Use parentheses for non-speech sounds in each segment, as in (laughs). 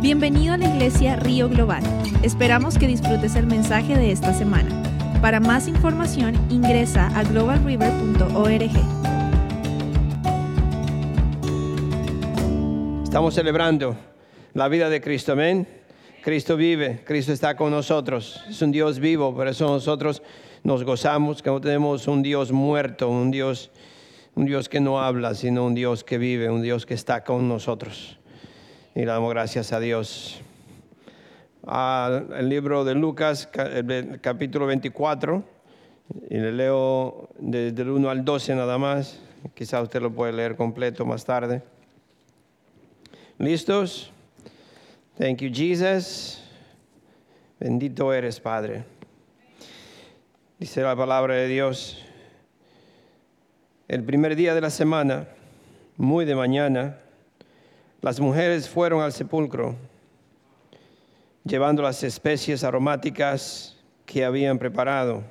Bienvenido a la iglesia Río Global. Esperamos que disfrutes el mensaje de esta semana. Para más información ingresa a globalriver.org. Estamos celebrando la vida de Cristo, amén. Cristo vive, Cristo está con nosotros. Es un Dios vivo, por eso nosotros nos gozamos que no tenemos un Dios muerto, un Dios, un Dios que no habla, sino un Dios que vive, un Dios que está con nosotros. Y le damos gracias a Dios. Al el libro de Lucas, ca- el capítulo 24, y le leo desde el 1 al 12 nada más. Quizá usted lo puede leer completo más tarde. ¿Listos? Thank you, Jesus. Bendito eres, Padre. Dice la palabra de Dios. El primer día de la semana, muy de mañana, las mujeres fueron al sepulcro, llevando las especies aromáticas que habían preparado.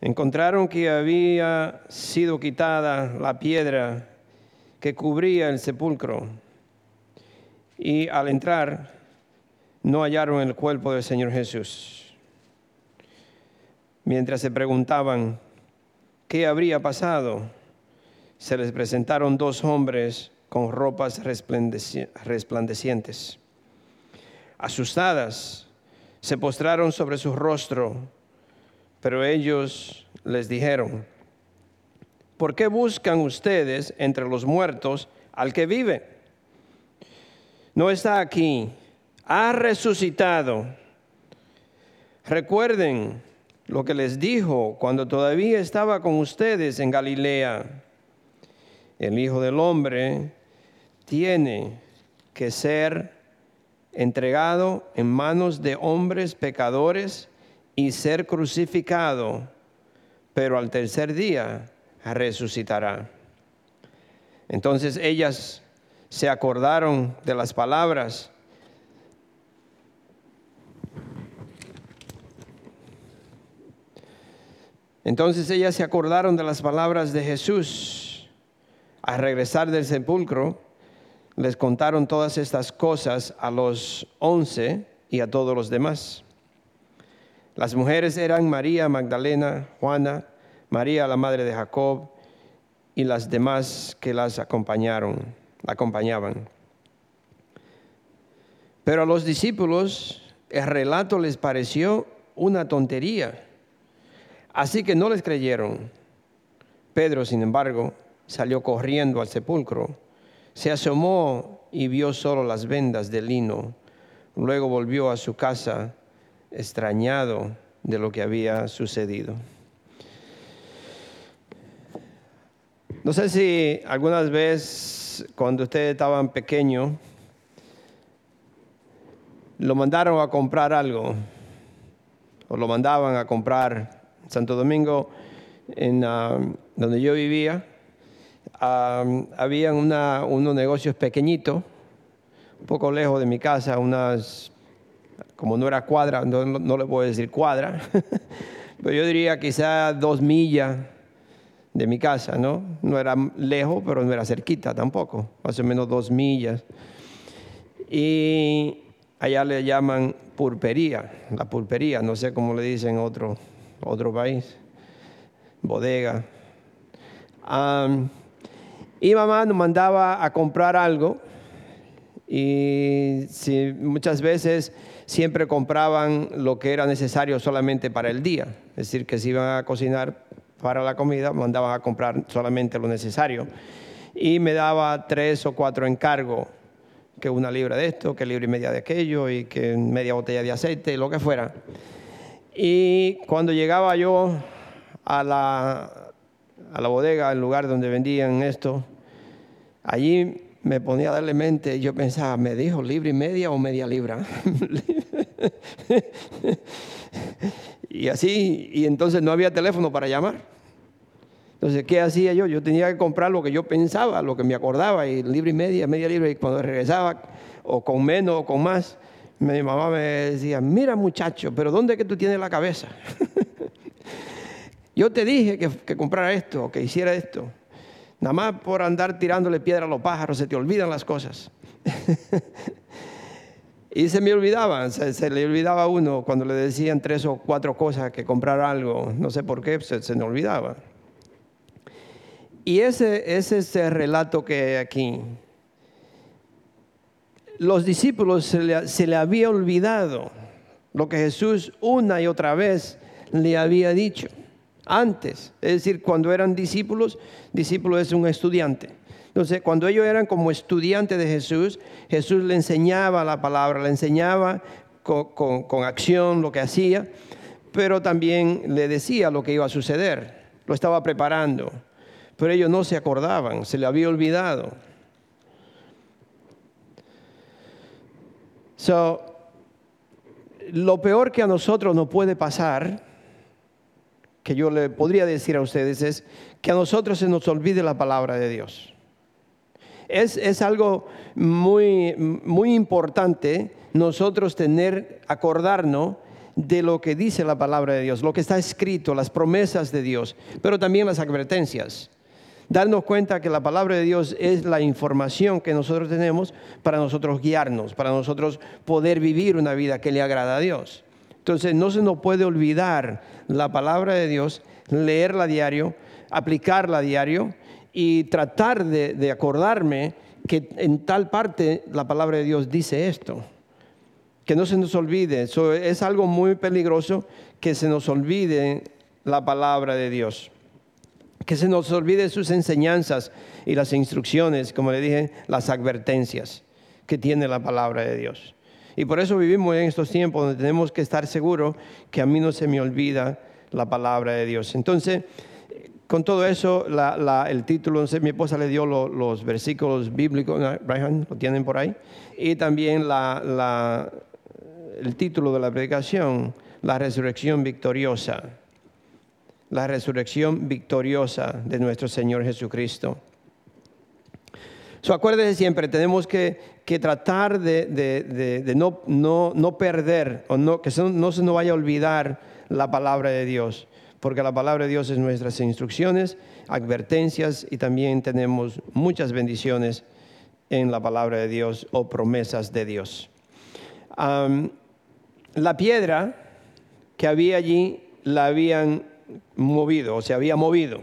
Encontraron que había sido quitada la piedra que cubría el sepulcro y al entrar no hallaron el cuerpo del Señor Jesús. Mientras se preguntaban qué habría pasado, se les presentaron dos hombres con ropas resplandeci- resplandecientes. Asustadas, se postraron sobre su rostro, pero ellos les dijeron, ¿por qué buscan ustedes entre los muertos al que vive? No está aquí, ha resucitado. Recuerden lo que les dijo cuando todavía estaba con ustedes en Galilea. El Hijo del Hombre tiene que ser entregado en manos de hombres pecadores y ser crucificado, pero al tercer día resucitará. Entonces ellas se acordaron de las palabras Entonces ellas se acordaron de las palabras de Jesús. Al regresar del sepulcro, les contaron todas estas cosas a los once y a todos los demás. Las mujeres eran María Magdalena, Juana, María la madre de Jacob y las demás que las acompañaron, acompañaban. Pero a los discípulos el relato les pareció una tontería, así que no les creyeron. Pedro, sin embargo, salió corriendo al sepulcro, se asomó y vio solo las vendas de lino. Luego volvió a su casa extrañado de lo que había sucedido. No sé si algunas veces cuando ustedes estaban pequeños lo mandaron a comprar algo o lo mandaban a comprar en Santo Domingo, en ah, donde yo vivía, ah, había una- unos negocios pequeñitos, un poco lejos de mi casa, unas, como no era cuadra, no, no- le puedo decir cuadra, (laughs) pero yo diría quizá dos millas de mi casa, ¿no? No era lejos, pero no era cerquita tampoco, más o menos dos millas. Y allá le llaman pulpería, la pulpería, no sé cómo le dicen en otro, otro país, bodega. Am, y mamá nos mandaba a comprar algo y muchas veces siempre compraban lo que era necesario solamente para el día. Es decir, que si iban a cocinar para la comida, mandaban a comprar solamente lo necesario. Y me daba tres o cuatro encargos, que una libra de esto, que libra y media de aquello, y que media botella de aceite, lo que fuera. Y cuando llegaba yo a la, a la bodega, al lugar donde vendían esto, allí me ponía a darle mente, yo pensaba, ¿me dijo libra y media o media libra? (laughs) y así, y entonces no había teléfono para llamar. Entonces, ¿qué hacía yo? Yo tenía que comprar lo que yo pensaba, lo que me acordaba, y libra y media, media libra, y cuando regresaba, o con menos o con más, mi mamá me decía, mira muchacho, pero ¿dónde es que tú tienes la cabeza? (laughs) yo te dije que, que comprara esto, que hiciera esto. Nada más por andar tirándole piedra a los pájaros se te olvidan las cosas. (laughs) Y se me olvidaba, se, le olvidaba a uno cuando le decían tres o cuatro cosas que comprar algo, no sé por qué, se, se me olvidaba. Y ese, ese es el relato que hay aquí. Los discípulos se le, se le había olvidado lo que Jesús una y otra vez le había dicho antes. Es decir, cuando eran discípulos, discípulo es un estudiante. Entonces, cuando ellos eran como estudiantes de Jesús, Jesús le enseñaba la palabra, le enseñaba con, acción lo que hacía, pero también le decía lo que iba a suceder, lo estaba preparando. Pero ellos no se acordaban, se le había olvidado. So, lo peor que a nosotros nos puede pasar, que yo le podría decir a ustedes, es que a nosotros se nos olvide la palabra de Dios. Es, algo muy, muy importante nosotros tener, acordarnos de lo que dice la palabra de Dios, lo que está escrito, las promesas de Dios, pero también las advertencias darnos cuenta que la palabra de Dios es la información que nosotros tenemos para nosotros guiarnos, para nosotros poder vivir una vida que le agrada a Dios. Entonces no se nos puede olvidar la palabra de Dios, leerla a diario, aplicarla a diario y tratar de, acordarme que en tal parte la palabra de Dios dice esto. Que no se nos olvide, Eso es algo muy peligroso que se nos olvide la palabra de Dios que se nos olvide sus enseñanzas y las instrucciones, como le dije, las advertencias que tiene la palabra de Dios. Y por eso vivimos en estos tiempos donde tenemos que estar seguros que a mí no se me olvida la palabra de Dios. Entonces, con todo eso, el título, sé, mi esposa le dio los versículos bíblicos, Brian, lo tienen por ahí, y también el título de la predicación, la resurrección victoriosa la resurrección victoriosa de nuestro Señor Jesucristo. So, acuérdese siempre, tenemos que, tratar de, no, no, perder, o no, que no se nos vaya a olvidar la palabra de Dios, porque la palabra de Dios es nuestras instrucciones, advertencias y también tenemos muchas bendiciones en la palabra de Dios o promesas de Dios. la piedra que había allí la habían movido, o se había movido.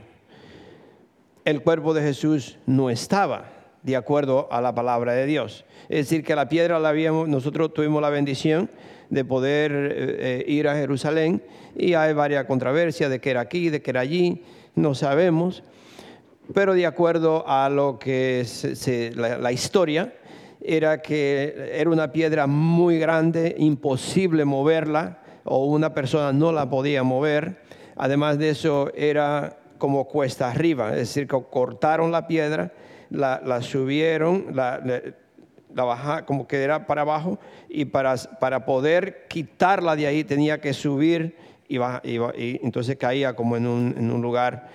El cuerpo de Jesús no estaba de acuerdo a la palabra de Dios. Es decir, que la piedra la habíamos, nosotros tuvimos la bendición de poder eh, ir a Jerusalén y hay varias controversias de que era aquí, de que era allí, no sabemos, pero de acuerdo a lo que la historia, era que era una piedra muy grande, imposible moverla, o una persona no la podía mover. Además de eso, era como cuesta arriba, es decir, que cortaron la piedra, la, subieron, la, bajaron, como que era para abajo, y para, para poder quitarla de ahí tenía que subir y, y, entonces caía como en un, lugar.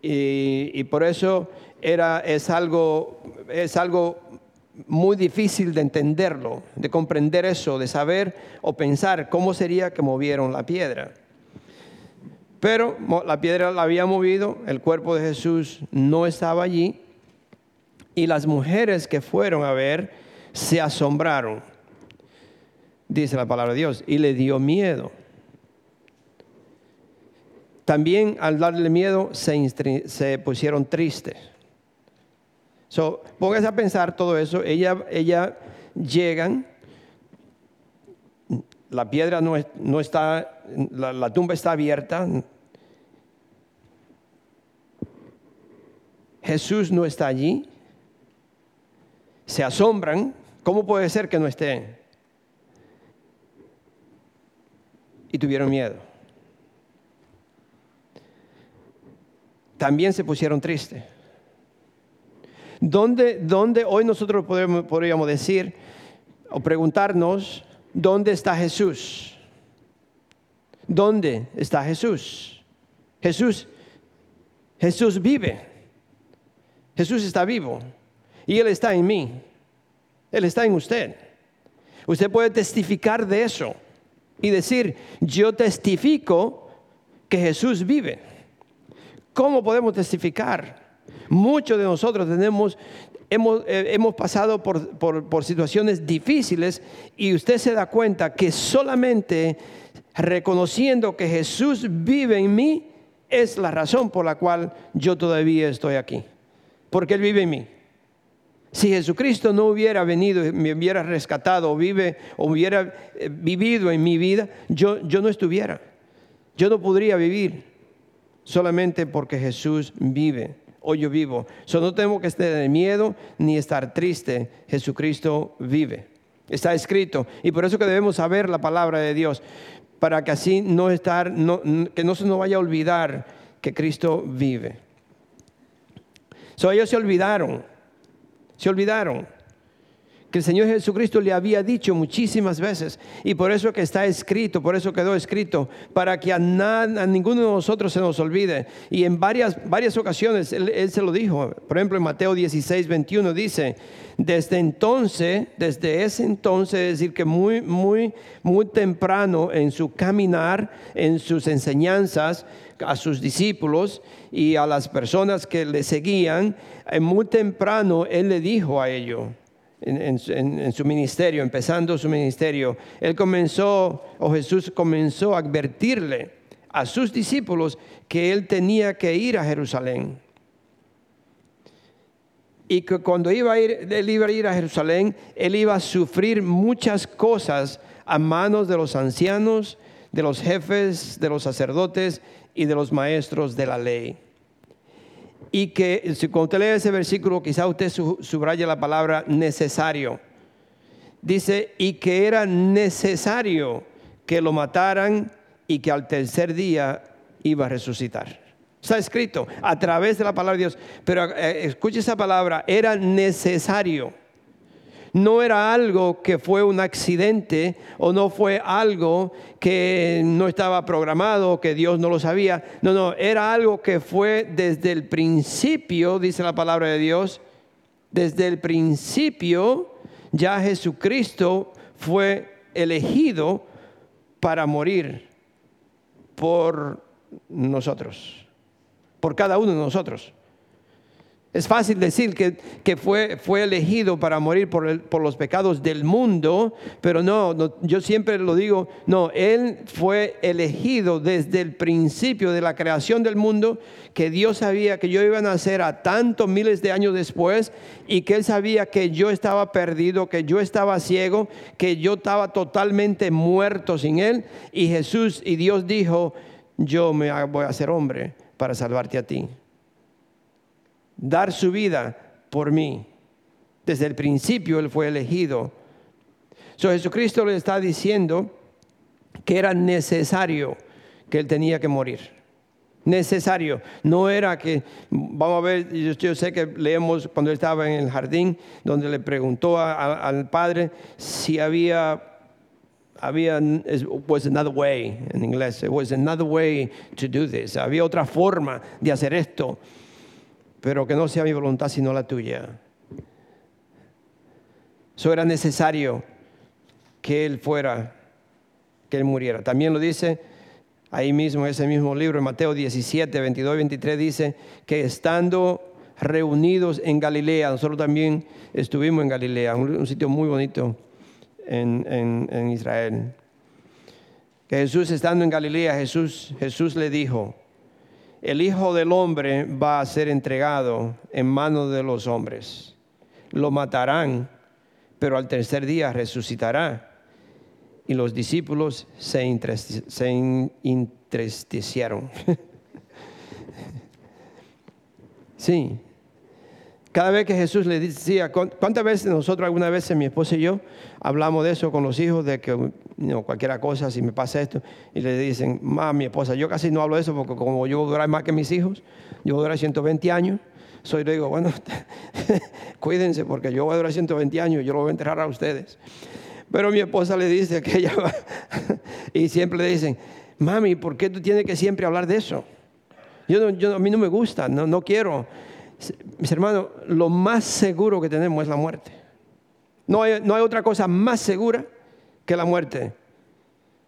Y, por eso era, es, algo, es algo muy difícil de entenderlo, de comprender eso, de saber o pensar cómo sería que movieron la piedra. Pero la piedra la había movido, el cuerpo de Jesús no estaba allí y las mujeres que fueron a ver se asombraron, dice la palabra de Dios, y le dio miedo. También al darle miedo se, pusieron tristes. So, póngase a pensar todo eso. Ella, ella llegan, la piedra no está, la tumba está abierta, Jesús no está allí, se asombran, ¿cómo puede ser que no esté? Y tuvieron miedo. También se pusieron tristes. ¿Dónde, ¿Dónde, hoy nosotros podríamos decir o preguntarnos, ¿dónde está Jesús? ¿Dónde está Jesús? Jesús, Jesús vive. Jesús está vivo y Él está en mí. Él está en usted. Usted puede testificar de eso y decir, yo testifico que Jesús vive. ¿Cómo podemos testificar? Muchos de nosotros tenemos hemos, eh, hemos pasado por, por, por situaciones difíciles y usted se da cuenta que solamente reconociendo que Jesús vive en mí es la razón por la cual yo todavía estoy aquí. Porque Él vive en mí. Si Jesucristo no hubiera venido, me hubiera rescatado o, vive, o hubiera eh, vivido en mi vida, yo, yo no estuviera. Yo no podría vivir solamente porque Jesús vive o yo vivo. So, no tengo que estar de miedo ni estar triste. Jesucristo vive. Está escrito. Y por eso que debemos saber la palabra de Dios. Para que así no estar, que no se nos vaya a olvidar que Cristo vive. So, ellos se olvidaron. Se olvidaron que el Señor Jesucristo le había dicho muchísimas veces y por eso que está escrito, por eso quedó escrito, para que a, a ninguno de nosotros se nos olvide. Y en varias, varias ocasiones él, él, se lo dijo, por ejemplo en Mateo 16, 21 dice, desde entonces, desde ese entonces, es decir, que muy, muy, muy temprano en su caminar, en sus enseñanzas, a sus discípulos y a las personas que le seguían, muy temprano Él le dijo a ellos, en, su ministerio, empezando su ministerio, él comenzó, o Jesús comenzó a advertirle a sus discípulos que él tenía que ir a Jerusalén. Y que cuando iba a ir, él iba a ir a Jerusalén, él iba a sufrir muchas cosas a manos de los ancianos, de los jefes, de los sacerdotes y de los maestros de la ley y que si cuando usted lee ese versículo, quizá usted subraya la palabra necesario. Dice, y que era necesario que lo mataran y que al tercer día iba a resucitar. Está escrito a través de la palabra de Dios. Pero eh, escuche esa palabra, era necesario no era algo que fue un accidente o no fue algo que no estaba programado, que Dios no lo sabía. No, no, era algo que fue desde el principio, dice la palabra de Dios, desde el principio ya Jesucristo fue elegido para morir por nosotros, por cada uno de nosotros. Es fácil decir que, fue, fue, elegido para morir por, por, los pecados del mundo, pero no, yo siempre lo digo, no, Él fue elegido desde el principio de la creación del mundo, que Dios sabía que yo iba a nacer a tantos miles de años después y que Él sabía que yo estaba perdido, que yo estaba ciego, que yo estaba totalmente muerto sin Él. Y Jesús y Dios dijo, yo me voy a hacer hombre para salvarte a ti dar su vida por mí. Desde el principio Él fue elegido. So, Jesucristo le está diciendo que era necesario que Él tenía que morir. Necesario. No era que, vamos a ver, yo, sé que leemos cuando él estaba en el jardín, donde le preguntó al Padre si había había was another way en inglés, was another way to do this. Había otra forma de hacer esto pero que no sea mi voluntad sino la tuya. Eso era necesario que Él fuera, que Él muriera. También lo dice ahí mismo, en ese mismo libro, en Mateo 17, 22 y 23, dice que estando reunidos en Galilea, nosotros también estuvimos en Galilea, un, sitio muy bonito en, en Israel. Que Jesús estando en Galilea, Jesús, Jesús le dijo, el Hijo del Hombre va a ser entregado en manos de los hombres. Lo matarán, pero al tercer día resucitará. Y los discípulos se, entristecieron. (laughs) sí, cada vez que Jesús le decía, ¿cuántas veces nosotros alguna vez, mi esposa y yo, hablamos de eso con los hijos, de que no, cualquier cosa, si me pasa esto, y le dicen, mamá, mi esposa, yo casi no hablo de eso porque como yo voy a durar más que mis hijos, yo voy a durar 120 años, soy le digo, bueno, (laughs) cuídense porque yo voy a durar 120 años, yo lo voy a enterrar a ustedes. Pero mi esposa le dice que ella va, (laughs) y siempre le dicen, mami, ¿por qué tú tienes que siempre hablar de eso? Yo, yo a mí no me gusta, no, no quiero. Mis hermanos, lo más seguro que tenemos es la muerte. No hay, no hay otra cosa más segura que la muerte.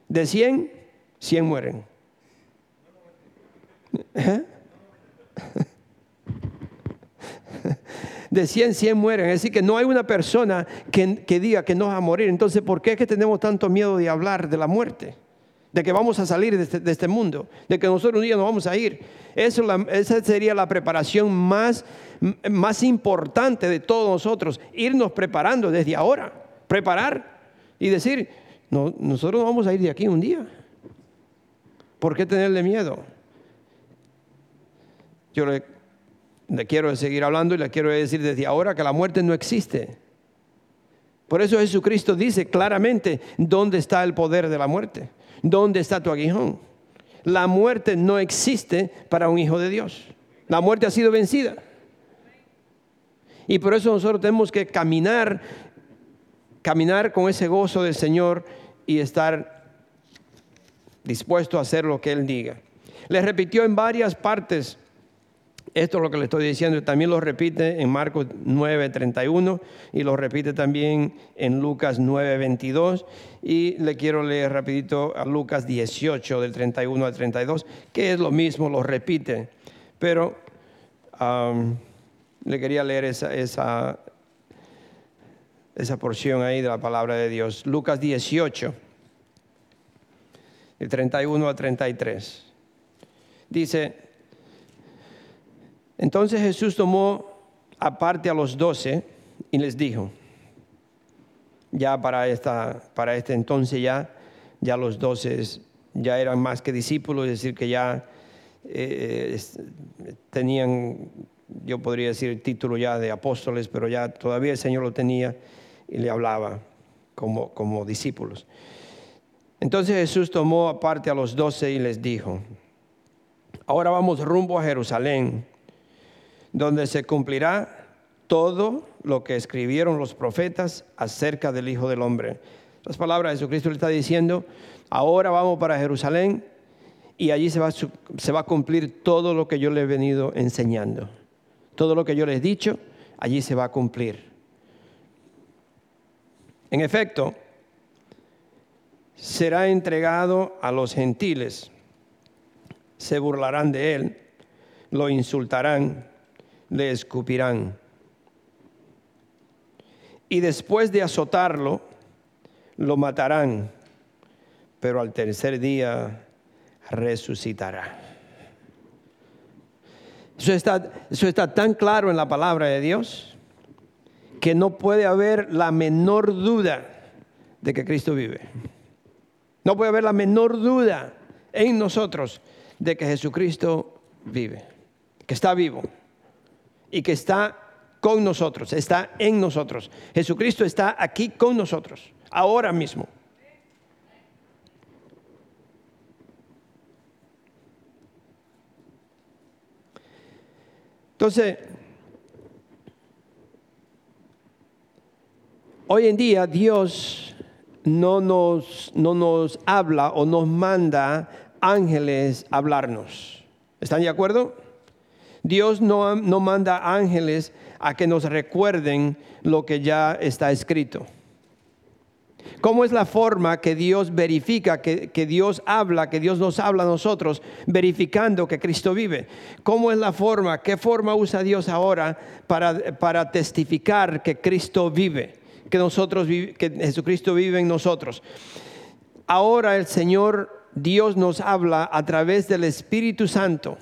De 100, 100 mueren. ¿Eh? De 100, 100 mueren. Es decir, que no hay una persona que, que diga que no va a morir. Entonces, ¿por qué es que tenemos tanto miedo de hablar de la muerte? De que vamos a salir de este, de este, mundo, de que nosotros un día nos vamos a ir. Eso, esa sería la preparación más, más importante de todos nosotros, irnos preparando desde ahora, preparar y decir, no, nosotros no vamos a ir de aquí un día. ¿Por qué tenerle miedo? Yo le, le quiero seguir hablando y le quiero decir desde ahora que la muerte no existe. Por eso Jesucristo dice claramente dónde está el poder de la muerte. ¿Dónde está tu aguijón? La muerte no existe para un hijo de Dios. La muerte ha sido vencida. Y por eso nosotros tenemos que caminar, caminar con ese gozo del Señor y estar dispuesto a hacer lo que Él diga. Le repitió en varias partes esto es lo que le estoy diciendo, también lo repite en Marcos 9:31 y lo repite también en Lucas 9:22 y le quiero leer rapidito a Lucas 18 del 31 al 32, que es lo mismo, lo repite, pero le quería leer esa, esa, esa porción ahí de la palabra de Dios. Lucas 18, del 31 al 33. Dice, entonces Jesús tomó aparte a los doce y les dijo, ya para, esta, para este entonces ya, ya los doce ya eran más que discípulos, es decir, que ya eh, tenían, yo podría decir, título ya de apóstoles, pero ya todavía el Señor lo tenía y le hablaba como, como discípulos. Entonces Jesús tomó aparte a los doce y les dijo, ahora vamos rumbo a Jerusalén donde se cumplirá todo lo que escribieron los profetas acerca del Hijo del Hombre. Las palabras de Jesucristo le está diciendo, ahora vamos para Jerusalén y allí se va, a cumplir todo lo que yo le he venido enseñando. Todo lo que yo les he dicho, allí se va a cumplir. En efecto, será entregado a los gentiles, se burlarán de él, lo insultarán le escupirán. Y después de azotarlo, lo matarán, pero al tercer día resucitará. Eso está, eso está tan claro en la palabra de Dios que no puede haber la menor duda de que Cristo vive. No puede haber la menor duda en nosotros de que Jesucristo vive, que está vivo y que está con nosotros, está en nosotros. Jesucristo está aquí con nosotros, ahora mismo. Entonces, hoy en día Dios no nos, no nos habla o nos manda ángeles a hablarnos. ¿Están de acuerdo? Dios no, manda ángeles a que nos recuerden lo que ya está escrito. ¿Cómo es la forma que Dios verifica, que, Dios habla, que Dios nos habla a nosotros, verificando que Cristo vive? ¿Cómo es la forma, qué forma usa Dios ahora para, para testificar que Cristo vive, que, nosotros, que Jesucristo vive en nosotros? Ahora el Señor Dios nos habla a través del Espíritu Santo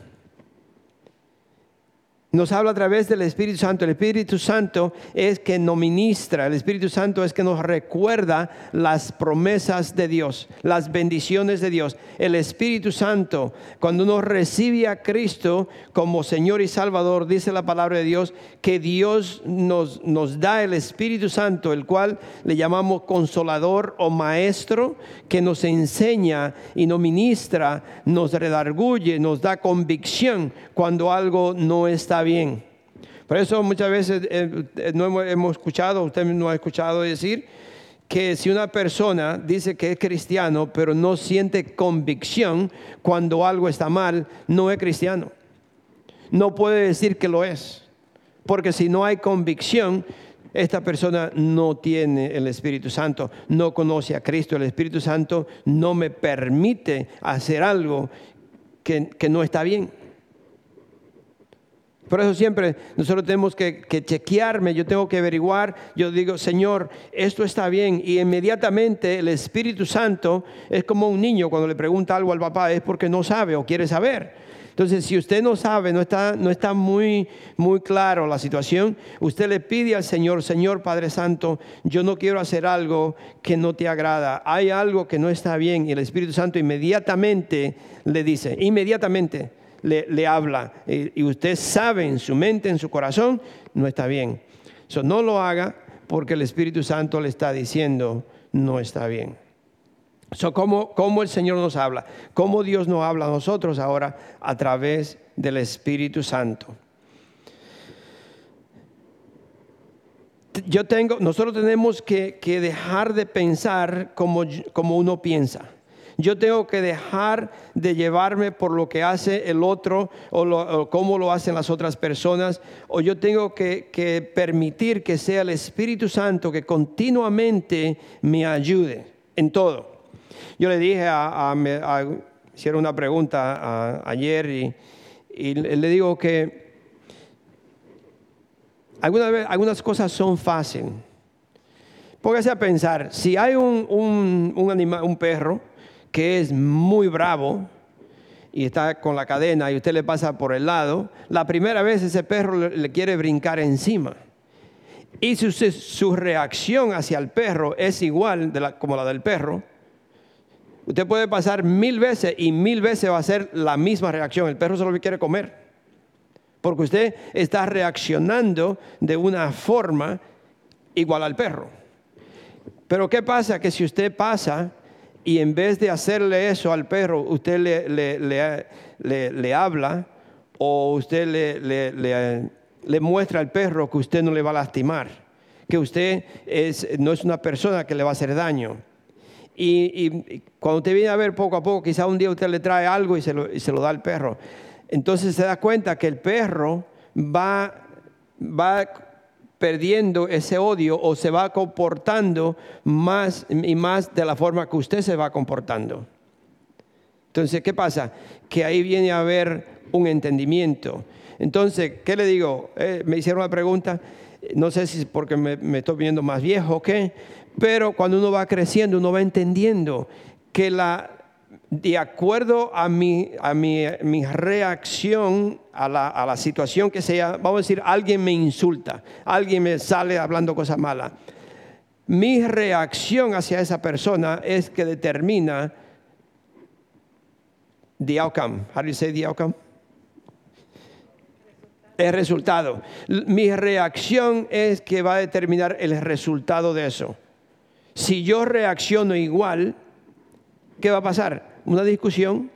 nos habla a través del Espíritu Santo. El Espíritu Santo es que nos ministra, el Espíritu Santo es que nos recuerda las promesas de Dios, las bendiciones de Dios. El Espíritu Santo, cuando uno recibe a Cristo como Señor y Salvador, dice la palabra de Dios, que Dios nos, nos da el Espíritu Santo, el cual le llamamos consolador o maestro, que nos enseña y nos ministra, nos redarguye, nos da convicción cuando algo no está bien. Por eso muchas veces eh, eh, no hemos, escuchado, usted no ha escuchado decir que si una persona dice que es cristiano, pero no siente convicción cuando algo está mal, no es cristiano. No puede decir que lo es. Porque si no hay convicción, esta persona no tiene el Espíritu Santo, no conoce a Cristo. El Espíritu Santo no me permite hacer algo que, que no está bien. Por eso siempre nosotros tenemos que, que, chequearme, yo tengo que averiguar, yo digo, Señor, esto está bien. Y inmediatamente el Espíritu Santo es como un niño cuando le pregunta algo al papá, es porque no sabe o quiere saber. Entonces, si usted no sabe, no está, no está muy, muy claro la situación, usted le pide al Señor, Señor Padre Santo, yo no quiero hacer algo que no te agrada. Hay algo que no está bien y el Espíritu Santo inmediatamente le dice, inmediatamente le, habla y, usted sabe en su mente, en su corazón, no está bien. Eso no lo haga porque el Espíritu Santo le está diciendo, no está bien. So, ¿cómo, ¿Cómo el Señor nos habla? ¿Cómo Dios nos habla a nosotros ahora a través del Espíritu Santo? Yo tengo, nosotros tenemos que, dejar de pensar como uno piensa. Yo tengo que dejar de llevarme por lo que hace el otro o, cómo lo hacen las otras personas. O yo tengo que, permitir que sea el Espíritu Santo que continuamente me ayude en todo. Yo le dije a, hicieron una pregunta ayer y, le digo que algunas, algunas cosas son fáciles. Póngase a pensar, si hay un, un, un perro, que es muy bravo y está con la cadena y usted le pasa por el lado, la primera vez ese perro le, quiere brincar encima. Y si su reacción hacia el perro es igual como la del perro, usted puede pasar mil veces y mil veces va a ser la misma reacción. El perro solo quiere comer. Porque usted está reaccionando de una forma igual al perro. Pero ¿qué pasa? Que si usted pasa y en vez de hacerle eso al perro, usted le, habla o usted le, muestra al perro que usted no le va a lastimar, que usted no es una persona que le va a hacer daño. Y, cuando usted viene a ver poco a poco, quizá un día usted le trae algo y se lo, y se lo da al perro. Entonces se da cuenta que el perro va, va perdiendo ese odio o se va comportando más y más de la forma que usted se va comportando. Entonces, ¿qué pasa? Que ahí viene a haber un entendimiento. Entonces, ¿qué le digo? Eh, me hicieron una pregunta, no sé si es porque me, me estoy viendo más viejo o qué, pero cuando uno va creciendo, uno va entendiendo que la, de acuerdo a mi, a mi, reacción a la, a la, situación que sea, vamos a decir, alguien me insulta, alguien me sale hablando cosas malas. Mi reacción hacia esa persona es que determina the outcome. How do you say the outcome? El resultado. Mi reacción es que va a determinar el resultado de eso. Si yo reacciono igual, ¿qué va a pasar? Una discusión,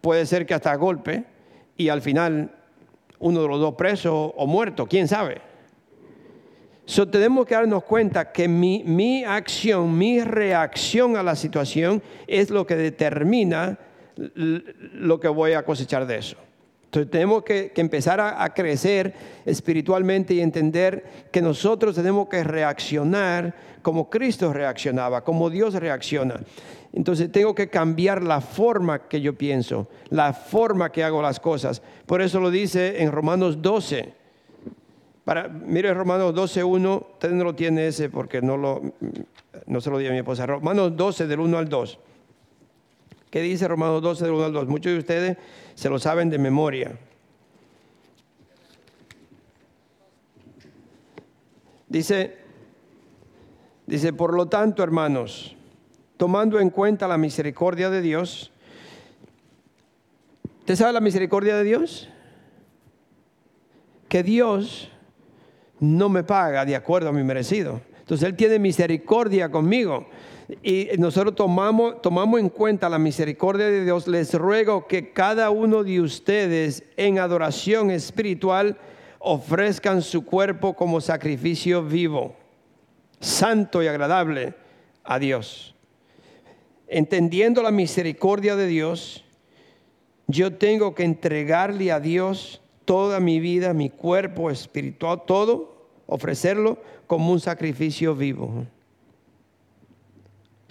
puede ser que hasta golpe, y al final uno de los dos presos o muerto, quién sabe. So, tenemos que darnos cuenta que mi, mi, acción, mi reacción a la situación es lo que determina lo que voy a cosechar de eso. Entonces tenemos que, empezar a, crecer espiritualmente y entender que nosotros tenemos que reaccionar como Cristo reaccionaba, como Dios reacciona. Entonces tengo que cambiar la forma que yo pienso, la forma que hago las cosas. Por eso lo dice en Romanos 12. Para, mire Romanos 12, 1, usted no lo tiene ese porque no, lo, no se lo di a mi esposa. Romanos 12 del 1 al 2. ¿Qué dice Romanos 12 del 1 al 2? Muchos de ustedes se lo saben de memoria. Dice, dice, por lo tanto, hermanos, tomando en cuenta la misericordia de Dios, ¿usted sabe la misericordia de Dios? Que Dios no me paga de acuerdo a mi merecido. Entonces Él tiene misericordia conmigo y nosotros tomamos, tomamos en cuenta la misericordia de Dios, les ruego que cada uno de ustedes en adoración espiritual ofrezcan su cuerpo como sacrificio vivo, santo y agradable a Dios. Entendiendo la misericordia de Dios, yo tengo que entregarle a Dios toda mi vida, mi cuerpo espiritual, todo, ofrecerlo como un sacrificio vivo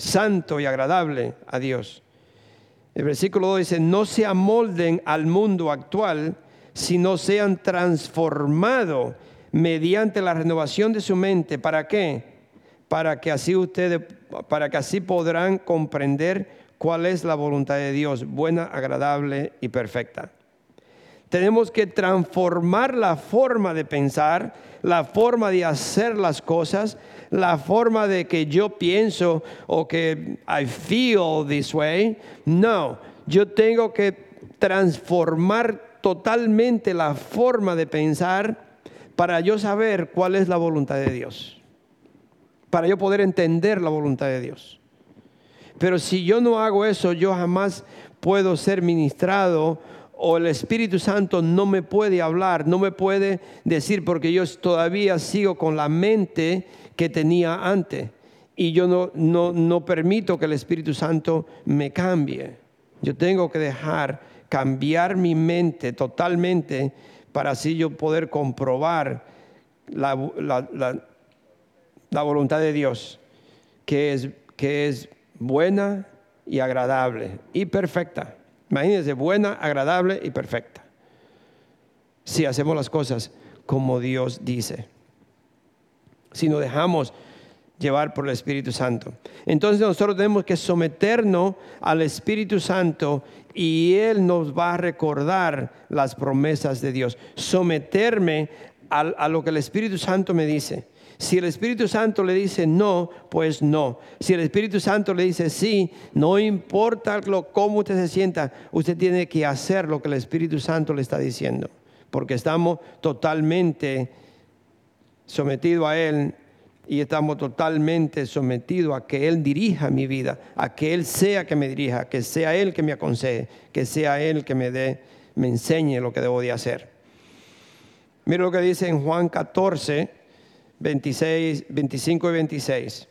santo y agradable a Dios. El versículo 2 dice, no se amolden al mundo actual, sino sean transformados mediante la renovación de su mente. ¿Para qué? Para que así ustedes, para que así podrán comprender cuál es la voluntad de Dios, buena, agradable y perfecta. Tenemos que transformar la forma de pensar, la forma de hacer las cosas, la forma de que yo pienso o que I feel this way. No, yo tengo que transformar totalmente la forma de pensar para yo saber cuál es la voluntad de Dios, para yo poder entender la voluntad de Dios. Pero si yo no hago eso, yo jamás puedo ser ministrado o el Espíritu Santo no me puede hablar, no me puede decir porque yo todavía sigo con la mente que tenía antes y yo no, no, no permito que el Espíritu Santo me cambie. Yo tengo que dejar cambiar mi mente totalmente para así yo poder comprobar la, voluntad de Dios, que es, que es buena y agradable y perfecta. Imagínense, buena, agradable y perfecta. Si hacemos las cosas como Dios dice. Si nos dejamos llevar por el Espíritu Santo. Entonces nosotros tenemos que someternos al Espíritu Santo y Él nos va a recordar las promesas de Dios. Someterme a, lo que el Espíritu Santo me dice. Si el Espíritu Santo le dice no, pues no. Si el Espíritu Santo le dice sí, no importa lo, cómo usted se sienta, usted tiene que hacer lo que el Espíritu Santo le está diciendo. Porque estamos totalmente sometidos a Él y estamos totalmente sometidos a que Él dirija mi vida, a que Él sea que me dirija, que sea Él que me aconseje, que sea Él que me dé, me enseñe lo que debo de hacer. Mira lo que dice en Juan 14, 26, 25 y 26.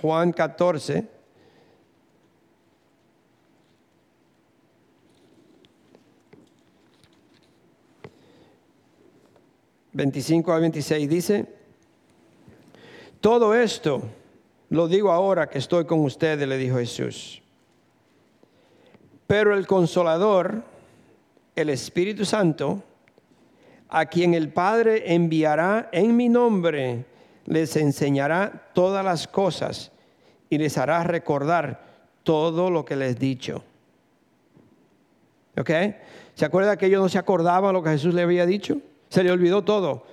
Juan 14, 25 a 26 dice, todo esto lo digo ahora que estoy con ustedes, le dijo Jesús. Pero el consolador, el Espíritu Santo, a quien el Padre enviará en mi nombre, les enseñará todas las cosas y les hará recordar todo lo que les he dicho. ¿Ok? ¿Se acuerda que ellos no se acordaban lo que Jesús le había dicho? Se le olvidó todo.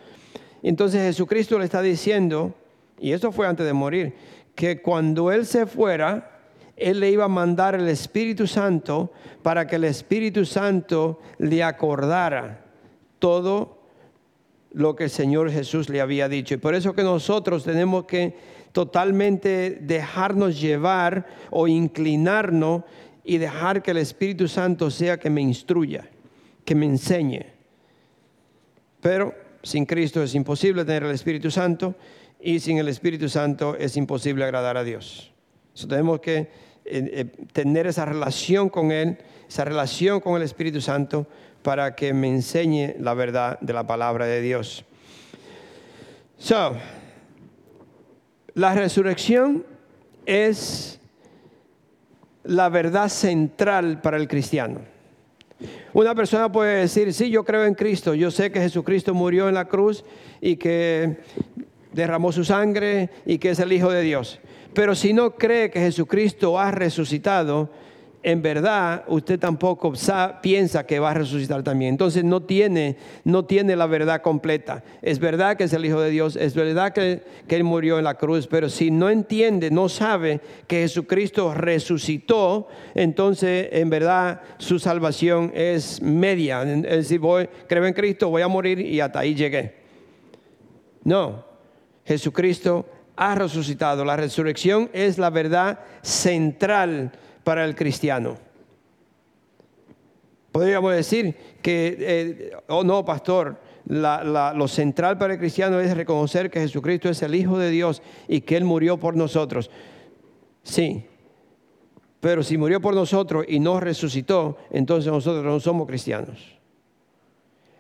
Entonces Jesucristo le está diciendo, y eso fue antes de morir, que cuando Él se fuera, Él le iba a mandar el Espíritu Santo para que el Espíritu Santo le acordara todo lo que el Señor Jesús le había dicho. Y por eso que nosotros tenemos que totalmente dejarnos llevar o inclinarnos y dejar que el Espíritu Santo sea que me instruya, que me enseñe. Pero sin Cristo es imposible tener el Espíritu Santo y sin el Espíritu Santo es imposible agradar a Dios. tenemos que eh, eh, tener esa relación con Él, esa relación con el Espíritu Santo para que me enseñe la verdad de la palabra de Dios. So, la resurrección es la verdad central para el cristiano. Una persona puede decir, sí, yo creo en Cristo, yo sé que Jesucristo murió en la cruz y que derramó su sangre y que es el Hijo de Dios. Pero si no cree que Jesucristo ha resucitado, en verdad usted tampoco piensa que va a resucitar también. Entonces no tiene, no tiene la verdad completa. Es verdad que es el Hijo de Dios, es verdad que, que Él murió en la cruz, pero si no entiende, no sabe que Jesucristo resucitó, entonces en verdad su salvación es media. Es decir, voy, creo en Cristo, voy a morir y hasta ahí llegué. No, Jesucristo ha resucitado. La resurrección es la verdad central para el cristiano. Podríamos decir que, eh, oh no, pastor, lo central para el cristiano es reconocer que Jesucristo es el Hijo de Dios y que Él murió por nosotros. Sí, pero si murió por nosotros y no resucitó, entonces nosotros no somos cristianos.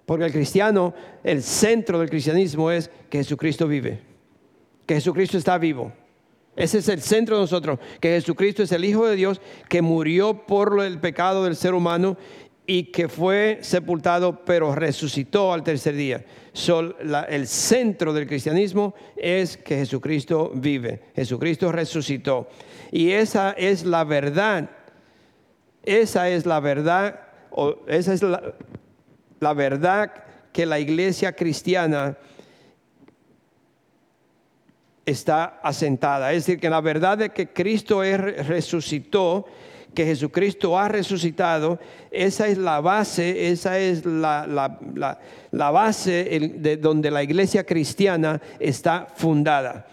Porque el cristiano, el centro del cristianismo es que Jesucristo vive, que Jesucristo está vivo Ese es el centro de nosotros, que Jesucristo es el Hijo de Dios que murió por el pecado del ser humano y que fue sepultado, pero resucitó al tercer día. el centro del cristianismo es que Jesucristo vive, Jesucristo resucitó. Y esa es la verdad, esa es la verdad, o esa es la, la verdad que la iglesia cristiana está asentada. Es decir, que la verdad de que Cristo resucitó, que Jesucristo ha resucitado, esa es la base, esa es la, base de donde la iglesia cristiana está fundada.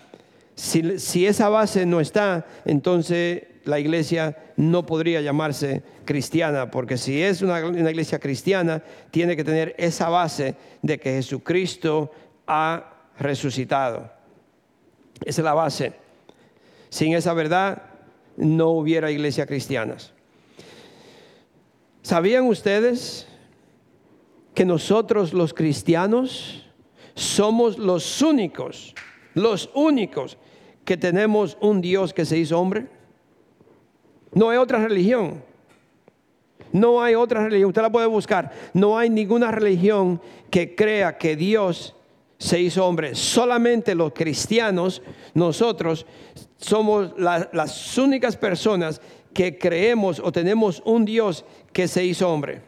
Si, esa base no está, entonces la iglesia no podría llamarse cristiana, porque si es una, iglesia cristiana, tiene que tener esa base de que Jesucristo ha resucitado. Esa es la base. Sin esa verdad no hubiera iglesias cristianas. ¿Sabían ustedes que nosotros los cristianos somos los únicos, los únicos que tenemos un Dios que se hizo hombre? No hay otra religión. No hay otra religión. Usted la puede buscar. No hay ninguna religión que crea que Dios se hizo hombre. Solamente los cristianos, nosotros somos las únicas personas que creemos o tenemos un Dios que se hizo hombre.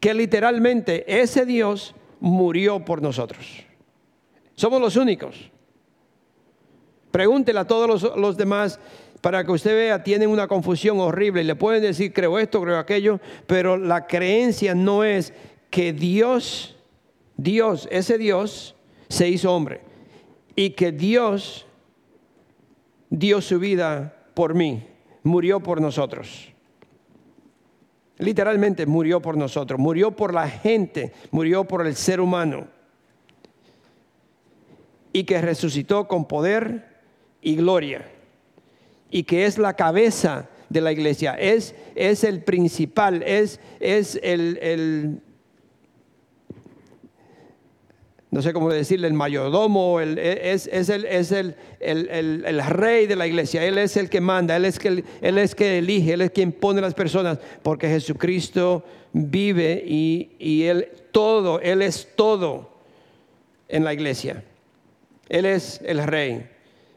Que literalmente ese Dios murió por nosotros. Somos los únicos. Pregúntele a todos los, los demás para que usted vea, tienen una confusión horrible y le pueden decir, creo esto, creo aquello, pero la creencia no es que Dios Dios, ese Dios, se hizo hombre y que Dios dio su vida por mí, murió por nosotros. Literalmente murió por nosotros, murió por la gente, murió por el ser humano. Y que resucitó con poder y gloria. Y que es la cabeza de la iglesia, es, es el principal, es, es el, el, no sé cómo decirle, el mayordomo, e, es, el, rey de la iglesia, Él es el que manda, Él es, que, que elige, Él es quien pone las personas, porque Jesucristo vive y, y Él todo, Él es todo en la iglesia. Él es el rey.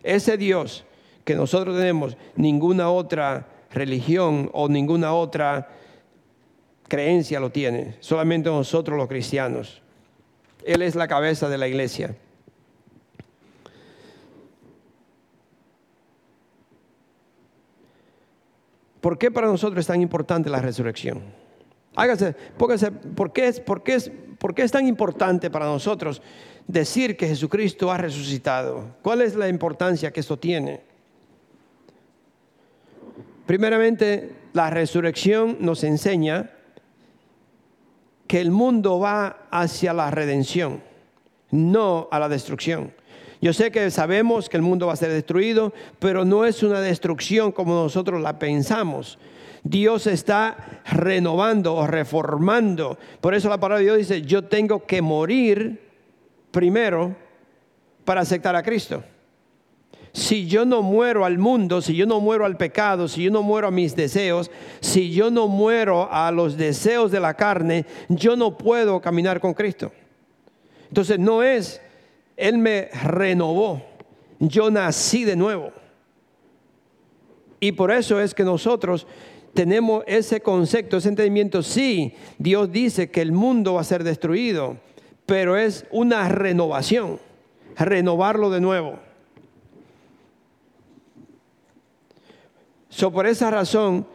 Ese Dios que nosotros tenemos, ninguna otra religión o ninguna otra creencia lo tiene, solamente nosotros los cristianos. Él es la cabeza de la iglesia. ¿Por qué para nosotros es tan importante la resurrección? Hágase, póngase, ¿por qué, es, por, qué es, ¿por qué es tan importante para nosotros decir que Jesucristo ha resucitado? ¿Cuál es la importancia que esto tiene? Primeramente, la resurrección nos enseña que el mundo va hacia la redención, no a la destrucción. Yo sé que sabemos que el mundo va a ser destruido, pero no es una destrucción como nosotros la pensamos. Dios está renovando o reformando. Por eso la palabra de Dios dice, yo tengo que morir primero para aceptar a Cristo si yo no muero al mundo, si yo no muero al pecado, si yo no muero a mis deseos, si yo no muero a los deseos de la carne, yo no puedo caminar con Cristo. Entonces no es, Él me renovó, yo nací de nuevo. Y por eso es que nosotros tenemos ese concepto, ese entendimiento. Sí, Dios dice que el mundo va a ser destruido, pero es una renovación, renovarlo de nuevo. So, por esa razón,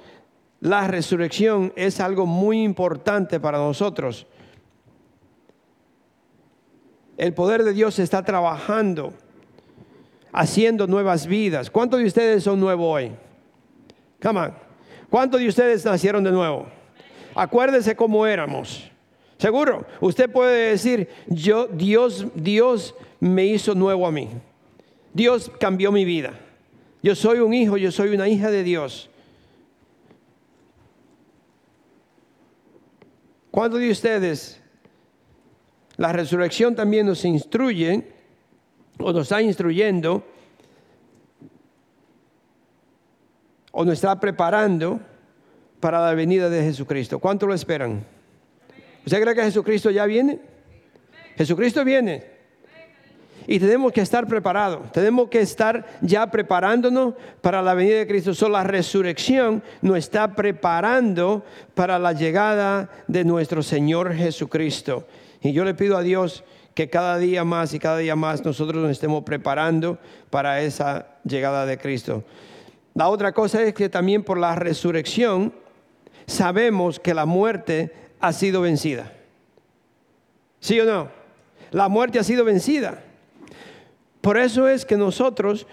la resurrección es algo muy importante para nosotros. El poder de Dios está trabajando, haciendo nuevas vidas. ¿Cuántos de ustedes son nuevos hoy? Come on. ¿Cuántos de ustedes nacieron de nuevo? Acuérdese cómo éramos. Seguro, usted puede decir, yo Dios Dios me hizo nuevo a mí. Dios cambió mi vida. Yo soy un hijo, yo soy una hija de Dios. ¿Cuántos de ustedes la resurrección también nos instruye o nos está instruyendo o nos está preparando para la venida de Jesucristo. ¿Cuánto lo esperan? ¿Usted cree que Jesucristo ya viene? Jesucristo viene. Y tenemos que estar preparados, tenemos que estar ya preparándonos para la venida de Cristo. Solo la resurrección nos está preparando para la llegada de nuestro Señor Jesucristo. Y yo le pido a Dios que cada día más y cada día más nosotros nos estemos preparando para esa llegada de Cristo. La otra cosa es que también por la resurrección sabemos que la muerte ha sido vencida. ¿Sí o no? La muerte ha sido vencida. Por eso es que nosotros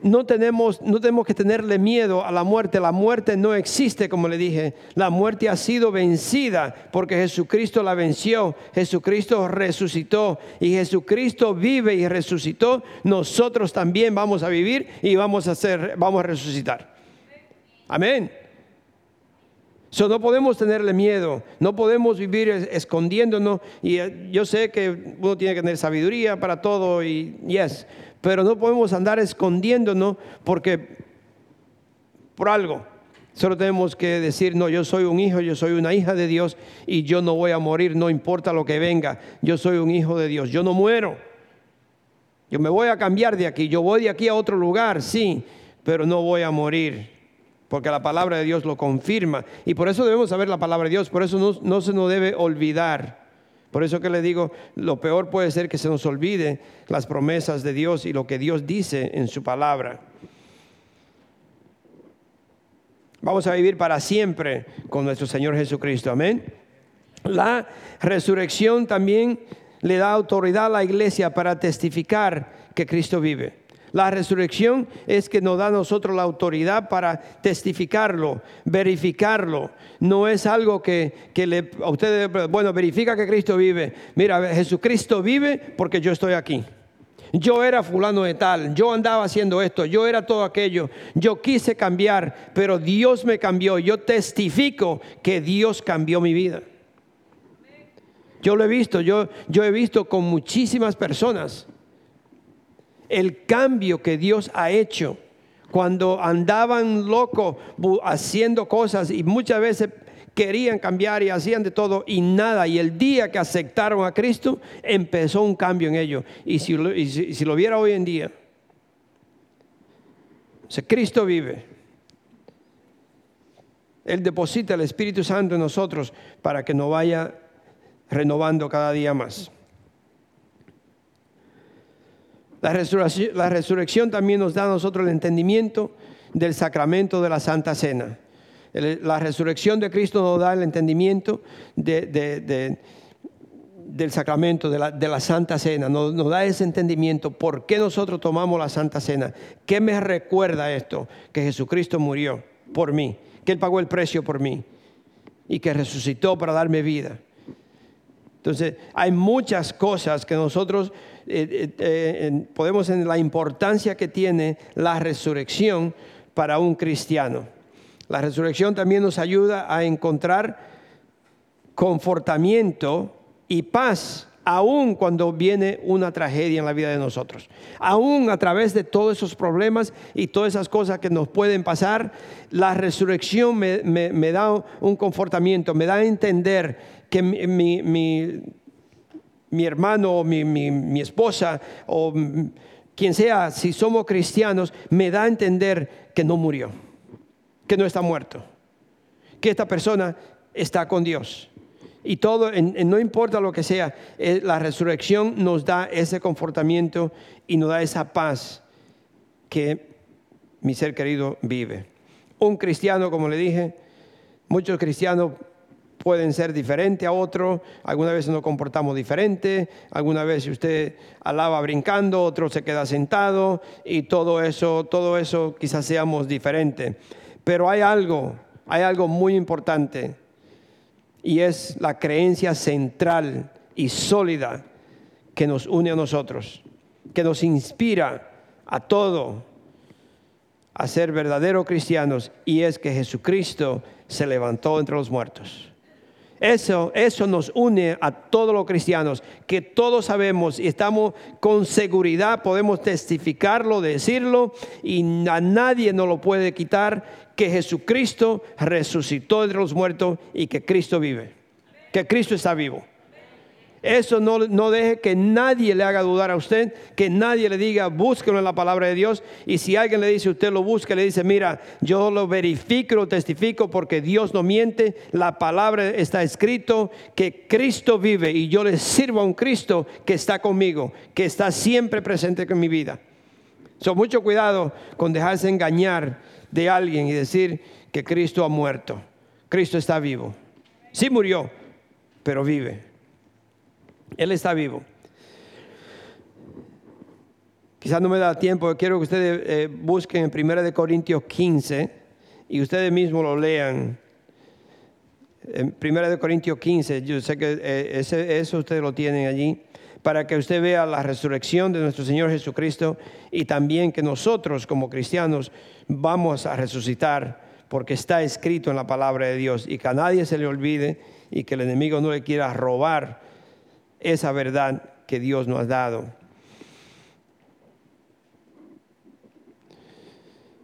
no tenemos, no tenemos que tenerle miedo a la muerte. La muerte no existe, como le dije. La muerte ha sido vencida porque Jesucristo la venció. Jesucristo resucitó y Jesucristo vive y resucitó. Nosotros también vamos a vivir y vamos a ser, vamos a resucitar. Amén. So, no podemos tenerle miedo, no podemos vivir escondiéndonos. Y eh, yo sé que uno tiene que tener sabiduría para todo y yes, pero no podemos andar escondiéndonos porque por algo. Solo tenemos que decir, no, yo soy un hijo, yo soy una hija de Dios y yo no voy a morir, no importa lo que venga. Yo soy un hijo de Dios, yo no muero. Yo me voy a cambiar de aquí, yo voy de aquí a otro lugar, sí, pero no voy a morir porque la palabra de Dios lo confirma. Y por eso debemos saber la palabra de Dios, por eso no, se nos debe olvidar. Por eso que le digo, lo peor puede ser que se nos olvide las promesas de Dios y lo que Dios dice en su palabra. Vamos a vivir para siempre con nuestro Señor Jesucristo. Amén. La resurrección también le da autoridad a la iglesia para testificar que Cristo vive. La resurrección es que nos da a nosotros la autoridad para testificarlo, verificarlo. No es algo que, le, a ustedes, bueno, verifica que Cristo vive. Mira, Jesucristo vive porque yo estoy aquí. Yo era fulano de tal, yo andaba haciendo esto, yo era todo aquello, yo quise cambiar, pero Dios me cambió. Yo testifico que Dios cambió mi vida. Yo lo he visto, yo, yo he visto con muchísimas personas el cambio que Dios ha hecho cuando andaban locos haciendo cosas y muchas veces querían cambiar y hacían de todo y nada. Y el día que aceptaron a Cristo, empezó un cambio en ellos. Y si lo, viera hoy en día, si Cristo vive. Él deposita el Espíritu Santo en nosotros para que nos vaya renovando cada día más. La resurrección, también nos da a nosotros el entendimiento del sacramento de la Santa Cena. La resurrección de Cristo nos da el entendimiento del sacramento de la, Santa Cena, nos, nos, da ese entendimiento. ¿Por qué nosotros tomamos la Santa Cena? ¿Qué me recuerda esto? Que Jesucristo murió por mí, que Él pagó el precio por mí y que resucitó para darme vida. Entonces, hay muchas cosas que nosotros eh, eh, eh, podemos en la importancia que tiene la resurrección para un cristiano. La resurrección también nos ayuda a encontrar confortamiento y paz aún cuando viene una tragedia en la vida de nosotros. Aún a través de todos esos problemas y todas esas cosas que nos pueden pasar, la resurrección me, da un confortamiento, me da a entender que mi, mi hermano, mi, mi, esposa o quien sea, si somos cristianos, me da a entender que no murió, que no está muerto, que esta persona está con Dios. Y todo, no importa lo que sea, eh, la resurrección nos da ese confortamiento y nos da esa paz que mi ser querido vive. Un cristiano, como le dije, muchos cristianos pueden ser diferentes a otro, alguna vez nos comportamos diferente, alguna vez usted alaba brincando, otro se queda sentado y todo eso, todo eso quizás seamos diferentes. Pero hay algo, hay algo muy importante y es la creencia central y sólida que nos une a nosotros, que nos inspira a todo a ser verdaderos cristianos y es que Jesucristo se levantó entre los muertos. Eso, eso nos une a todos los cristianos, que todos sabemos y estamos con seguridad, podemos testificarlo, decirlo, y a nadie nos lo puede quitar, que Jesucristo resucitó entre los muertos y que Cristo vive, que Cristo está vivo. Eso no, no, deje que nadie le haga dudar a usted, que nadie le diga, búsquelo en la palabra de Dios. Y si alguien le dice, usted lo busque, le dice, mira, yo lo verifico, lo testifico porque Dios no miente. La palabra está escrito que Cristo vive y yo le sirvo a un Cristo que está conmigo, que está siempre presente en mi vida. So, mucho cuidado con dejarse engañar de alguien y decir que Cristo ha muerto. Cristo está vivo. Sí murió, pero vive. Él está vivo. Quizás no me da tiempo, quiero que ustedes eh, busquen en 1 Corintios 15 y ustedes mismos lo lean. En 1 Corintios 15, yo sé que eh, eso ustedes lo tienen allí, para que usted vea la resurrección de nuestro Señor Jesucristo y también que nosotros como cristianos vamos a resucitar porque está escrito en la palabra de Dios y que a nadie se le olvide y que el enemigo no le quiera robar esa verdad que Dios nos ha dado.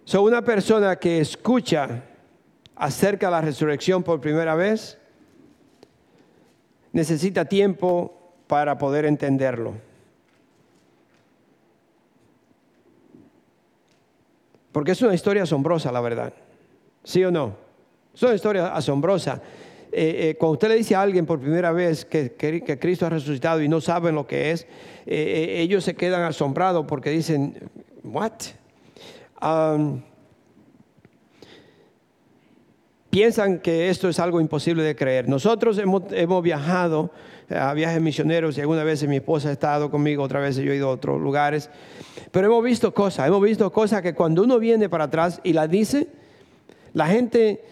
So, una persona que escucha acerca de la resurrección por primera vez necesita tiempo para poder entenderlo. Porque es una historia asombrosa, la verdad. ¿Sí o no? Es una historia asombrosa. Eh, eh, cuando usted le dice a alguien por primera vez que, que, Cristo ha resucitado y no saben lo que es, eh, ellos se quedan asombrados porque dicen, ¿what? Piensan que esto es algo imposible de creer. Nosotros hemos, hemos viajado a viajes misioneros y algunas veces mi esposa ha estado conmigo, otras veces yo he ido a otros lugares, pero hemos visto cosas, hemos visto cosas que cuando uno viene para atrás y las dice, la gente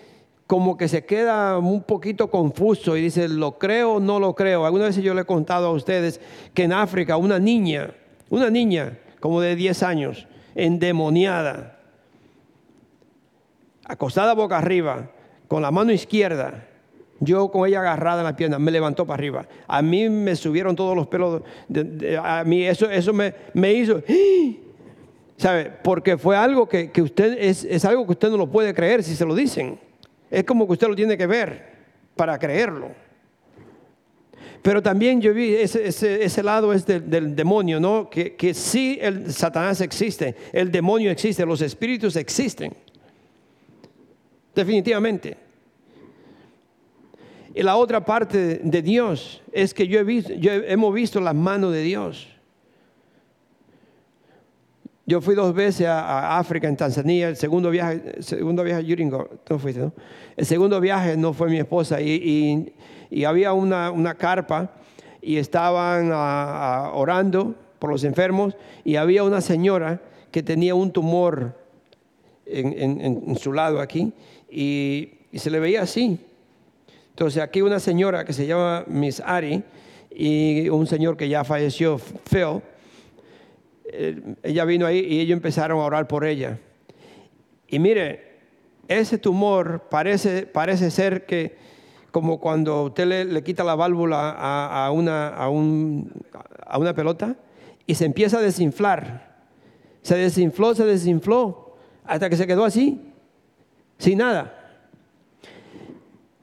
como que se queda un poquito confuso y dice, ¿lo creo o no lo creo? Algunas veces yo le he contado a ustedes que en África una niña, una niña como de 10 años, endemoniada, acostada boca arriba, con la mano izquierda, yo con ella agarrada en la pierna, me levantó para arriba. A mí me subieron todos los pelos, a mí eso, eso me, me hizo... ¿Sabe? Porque fue algo que, usted es, es algo que usted no lo puede creer si se lo dicen. Es como que usted lo tiene que ver para creerlo. Pero también yo vi ese, ese, lado es del, demonio, ¿no? Que, que sí el Satanás existe, el demonio existe, los espíritus existen. Definitivamente. Y la otra parte de Dios es que yo he visto, yo hemos visto las manos de Dios. Yo fui dos veces a, África, en Tanzania, el segundo viaje, segundo viaje a Yuringo, no fuiste, ¿no? El segundo viaje no fue mi esposa y, había una, carpa y estaban orando por los enfermos y había una señora que tenía un tumor en, su lado aquí y, se le veía así. Entonces aquí una señora que se llama Miss Ari y un señor que ya falleció, Phil, ella vino ahí y ellos empezaron a orar por ella. Y mire, ese tumor parece, parece ser que como cuando usted le, quita la válvula a, una, a, a una pelota y se empieza a desinflar. Se desinfló, se desinfló, hasta que se quedó así, sin nada.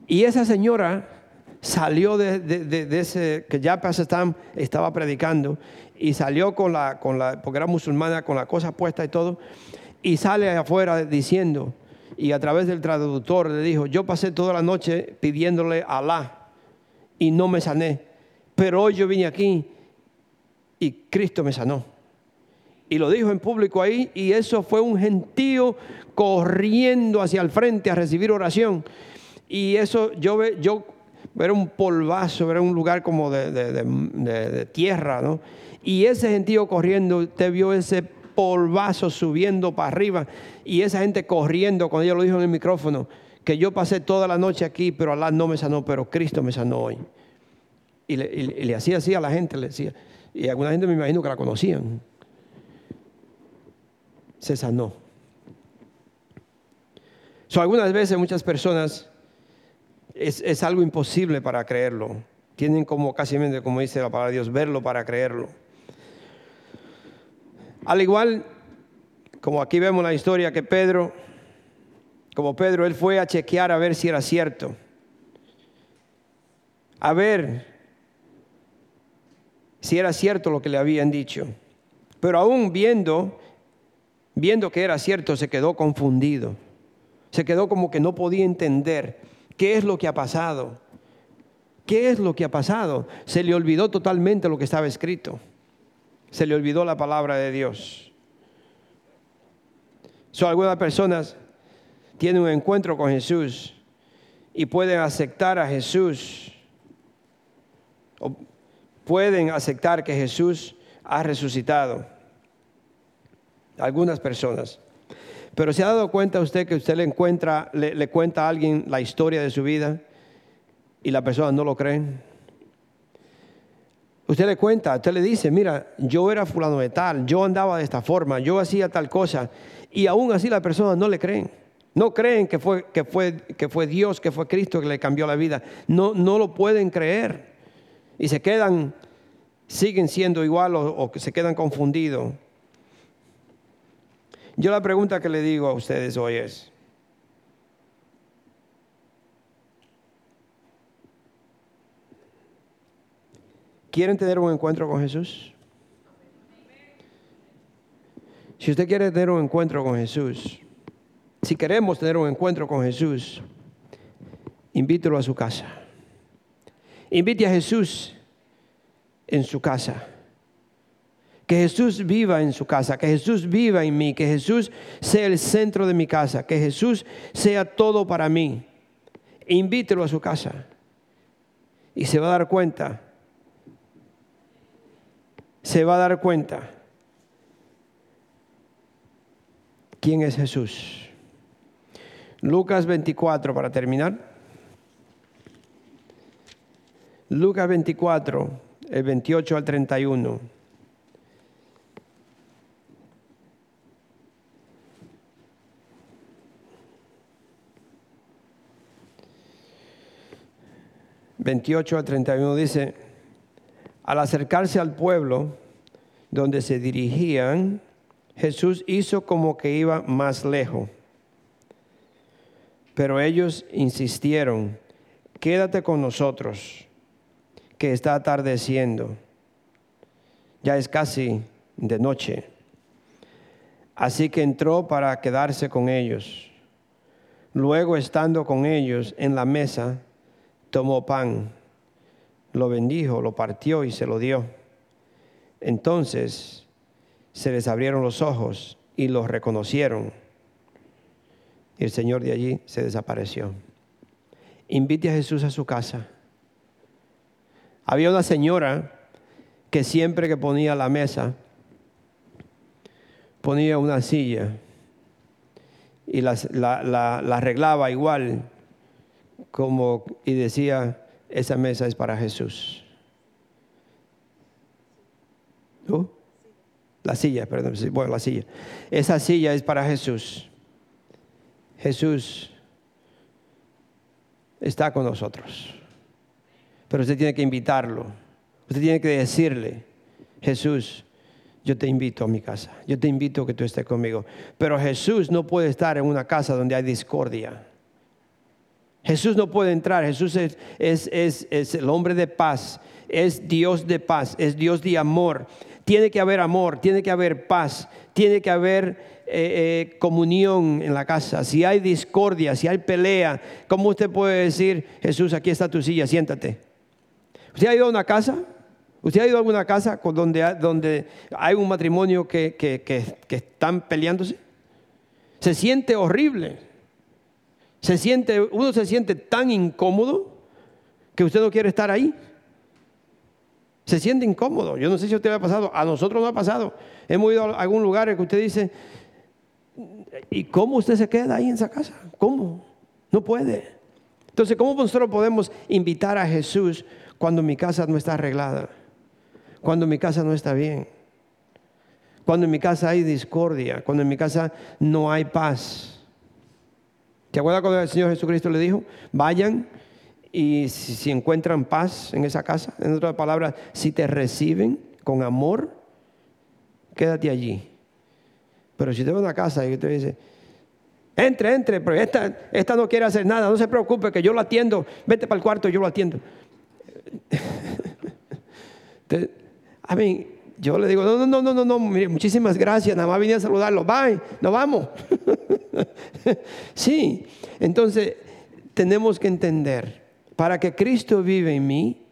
Y esa señora salió de, ese, que ya estaba predicando, y salió con la, con la, porque era musulmana, con la cosa puesta y todo, y sale afuera diciendo, y a través del traductor le dijo, yo pasé toda la noche pidiéndole a Alá y no me sané, pero hoy yo vine aquí y Cristo me sanó. Y lo dijo en público ahí y eso fue un gentío corriendo hacia el frente a recibir oración. Y eso yo, yo era un polvazo, era un lugar como de, de tierra, ¿no? Y ese gentío corriendo, usted vio ese polvazo subiendo para arriba y esa gente corriendo, cuando ella lo dijo en el micrófono, que yo pasé toda la noche aquí, pero Alá no me sanó, pero Cristo me sanó hoy. Y le, hacía así a la gente, le decía. Y alguna gente me imagino que la conocían. Se sanó. So, algunas veces muchas personas es, es algo imposible para creerlo. Tienen como casi como dice la palabra de Dios, verlo para creerlo. Al igual, como aquí vemos la historia que Pedro, como Pedro, él fue a chequear a ver si era cierto. A ver si era cierto lo que le habían dicho. Pero aún viendo, viendo que era cierto, se quedó confundido. Se quedó como que no podía entender qué es lo que ha pasado. ¿Qué es lo que ha pasado? Se le olvidó totalmente lo que estaba escrito. Se le olvidó la palabra de Dios. Algunas personas tienen un encuentro con Jesús y pueden aceptar a Jesús. O pueden aceptar que Jesús ha resucitado. Algunas personas. Pero se ha dado cuenta usted que usted le encuentra, le, cuenta a alguien la historia de su vida y la persona no lo cree. Usted le cuenta, usted le dice, mira, yo era fulano de tal, yo andaba de esta forma, yo hacía tal cosa, y aún así la persona no le creen. No creen que fue, que fue, que fue Dios, que fue Cristo que le cambió la vida. No, no lo pueden creer. Y se quedan, siguen siendo igual o, o se quedan confundidos. Yo la pregunta que le digo a ustedes hoy es, ¿quieren tener un encuentro con Jesús? Si usted quiere tener un encuentro con Jesús, si queremos tener un encuentro con Jesús, invítelo a su casa. Invite a Jesús en su casa. Que Jesús viva en su casa, que Jesús viva en mí, que Jesús sea el centro de mi casa, que Jesús sea todo para mí. Invítelo a su casa y se va a dar cuenta, se va a dar cuenta quién es Jesús. Lucas 24 para terminar. Lucas 24, el 28 al 31. ...28 al 31 dice... ...al acercarse al pueblo... ...donde se dirigían... ...Jesús hizo como que iba más lejos pero ellos insistieron, quédate con nosotros, que está atardeciendo. Ya es casi de noche. Así que entró para quedarse con ellos. Luego, estando con ellos en la mesa, tomó pan, lo bendijo, lo partió y se lo dio. Entonces se les abrieron los ojos y los reconocieron y el Señor de allí se desapareció. Invite a Jesús a su casa. Había una señora que siempre que ponía la mesa, ponía una silla y la, arreglaba igual como y decía, esa mesa es para Jesús. La silla, perdón, bueno, la silla. Esa silla es para Jesús. Jesús está con nosotros. Pero usted tiene que invitarlo. Usted tiene que decirle, Jesús, yo te invito a mi casa. Yo te invito a que tú estés conmigo. Pero Jesús no puede estar en una casa donde hay discordia. Jesús no puede entrar. Jesús es, es, es, el hombre de paz. Es Dios de paz. Es Dios de amor. Tiene que haber amor. Tiene que haber paz. Tiene que haber eh, eh, comunión en la casa, si hay discordia, si hay pelea, ¿cómo usted puede decir, Jesús, aquí está tu silla, siéntate? ¿Usted ha ido a una casa? ¿Usted ha ido a alguna casa donde, donde hay un matrimonio que, que, que, están peleándose? Se siente horrible. Se siente, uno se siente tan incómodo que usted no quiere estar ahí. Se siente incómodo. Yo no sé si a usted le ha pasado. A nosotros no ha pasado. Hemos ido a algún lugar en que usted dice, ¿Y cómo usted se queda ahí en esa casa? ¿Cómo? No puede. Entonces, ¿cómo nosotros podemos invitar a Jesús cuando mi casa no está arreglada? Cuando mi casa no está bien. Cuando en mi casa hay discordia. Cuando en mi casa no hay paz. ¿Te acuerdas cuando el Señor Jesucristo le dijo? Vayan y si, encuentran paz en esa casa, en otras palabras, si te reciben con amor, quédate allí. Pero si te vas a una casa y te dice, entre, entre, pero esta, esta no quiere hacer nada, no se preocupe que yo lo atiendo, vete para el cuarto, yo lo atiendo. (laughs) a mí, yo le digo, no, no, no, no, no, no, muchísimas gracias, nada más vine a saludarlo, bye, nos vamos. (laughs) (laughs) sí, entonces tenemos que entender, para que Cristo vive en mí,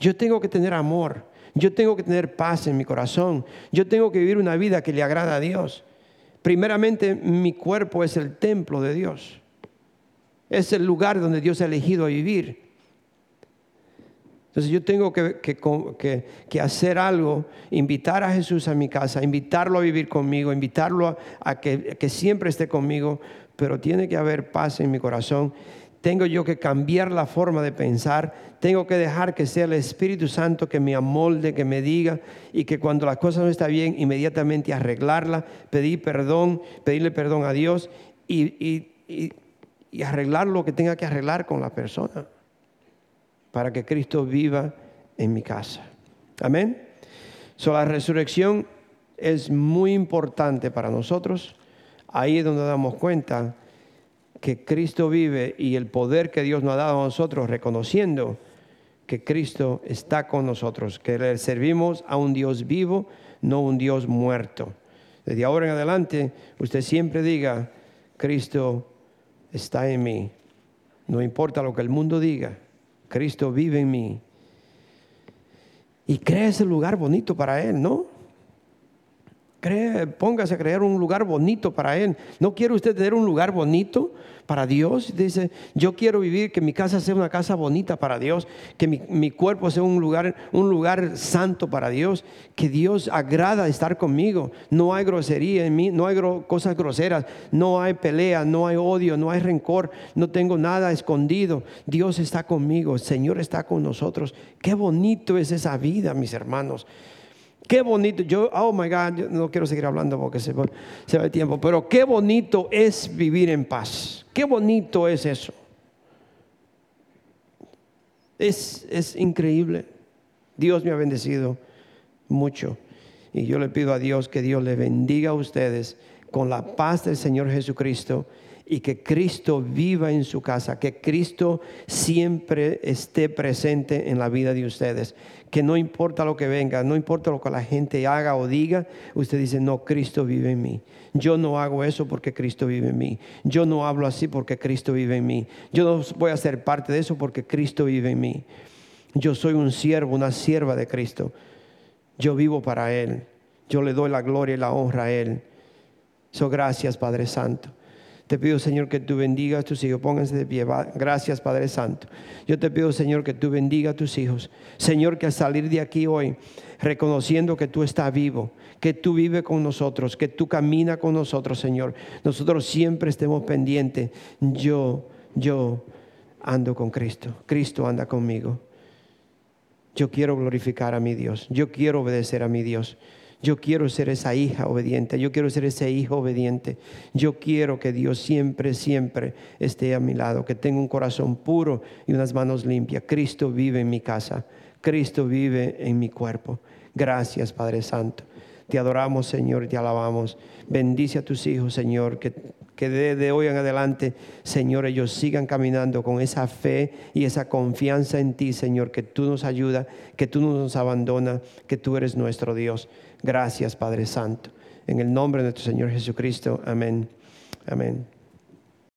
yo tengo que tener amor, yo tengo que tener paz en mi corazón, yo tengo que vivir una vida que le agrada a Dios. Primeramente, mi cuerpo es el templo de Dios. Es el lugar donde Dios ha elegido vivir. Entonces yo tengo que, hacer algo, invitar a Jesús a mi casa, invitarlo a vivir conmigo, invitarlo a, que, siempre esté conmigo, pero tiene que haber paz en mi corazón. Tengo yo que cambiar la forma de pensar, tengo que dejar que sea el Espíritu Santo que me amolde, que me diga y que cuando las cosas no están bien, inmediatamente arreglarla, pedir perdón, pedirle perdón a Dios y, arreglar lo que tenga que arreglar con la persona para que Cristo viva en mi casa. Amén. So, la resurrección es muy importante para nosotros. Ahí es donde damos cuenta que Cristo vive y el poder que Dios nos ha dado a nosotros, reconociendo que Cristo está con nosotros, que le servimos a un Dios vivo, no un Dios muerto. Desde ahora en adelante, usted siempre diga, Cristo está en mí. No importa lo que el mundo diga, Cristo vive en mí. Y crea ese lugar bonito para Él, ¿no? póngase a crear un lugar bonito para Él. ¿No quiere usted tener un lugar bonito para Dios? Dice, yo quiero vivir, que mi casa sea una casa bonita para Dios, que mi, cuerpo sea un lugar, un lugar santo para Dios, que Dios agrada estar conmigo. No hay grosería en mí, no hay cosas groseras, no hay pelea, no hay odio, no hay rencor, no tengo nada escondido. Dios está conmigo, el Señor está con nosotros. Qué bonito es esa vida, mis hermanos. Qué bonito, yo, oh my God, no quiero seguir hablando porque se va el tiempo, pero qué bonito es vivir en paz. Qué bonito es eso. Es, es increíble. Dios me ha bendecido mucho. Y yo le pido a Dios que Dios le bendiga a ustedes con la paz del Señor Jesucristo y que Cristo viva en su casa, que Cristo siempre esté presente en la vida de ustedes, que no importa lo que venga, no importa lo que la gente haga o diga, usted dice, no, Cristo vive en mí. Yo no hago eso porque Cristo vive en mí. Yo no hablo así porque Cristo vive en mí. Yo no voy a ser parte de eso porque Cristo vive en mí. Yo soy un siervo, una sierva de Cristo. Yo vivo para Él. Yo le doy la gloria y la honra a Él. So, gracias, Padre Santo. Te pido, Señor, que tú bendigas a tus hijos. Pónganse de pie. Gracias, Padre Santo. Yo te pido, Señor, que tú bendiga a tus hijos. Señor, que al salir de aquí hoy, reconociendo que tú estás vivo, que tú vives con nosotros, que tú caminas con nosotros, Señor, nosotros siempre estemos pendientes. Yo, yo ando con Cristo. Cristo anda conmigo. Yo quiero glorificar a mi Dios. Yo quiero obedecer a mi Dios. Yo quiero ser esa hija obediente, yo quiero ser ese hijo obediente. Yo quiero que Dios siempre, siempre esté a mi lado, que tenga un corazón puro y unas manos limpias. Cristo vive en mi casa, Cristo vive en mi cuerpo. Gracias, Padre Santo. Te adoramos, Señor, y te alabamos. Bendice a tus hijos, Señor, que, que desde hoy en adelante, Señor, ellos sigan caminando con esa fe y esa confianza en ti, Señor, que tú nos ayudas, que tú no nos abandonas, que tú eres nuestro Dios. Gracias, Padre Santo. En el nombre de nuestro Señor Jesucristo. Amén. Amén.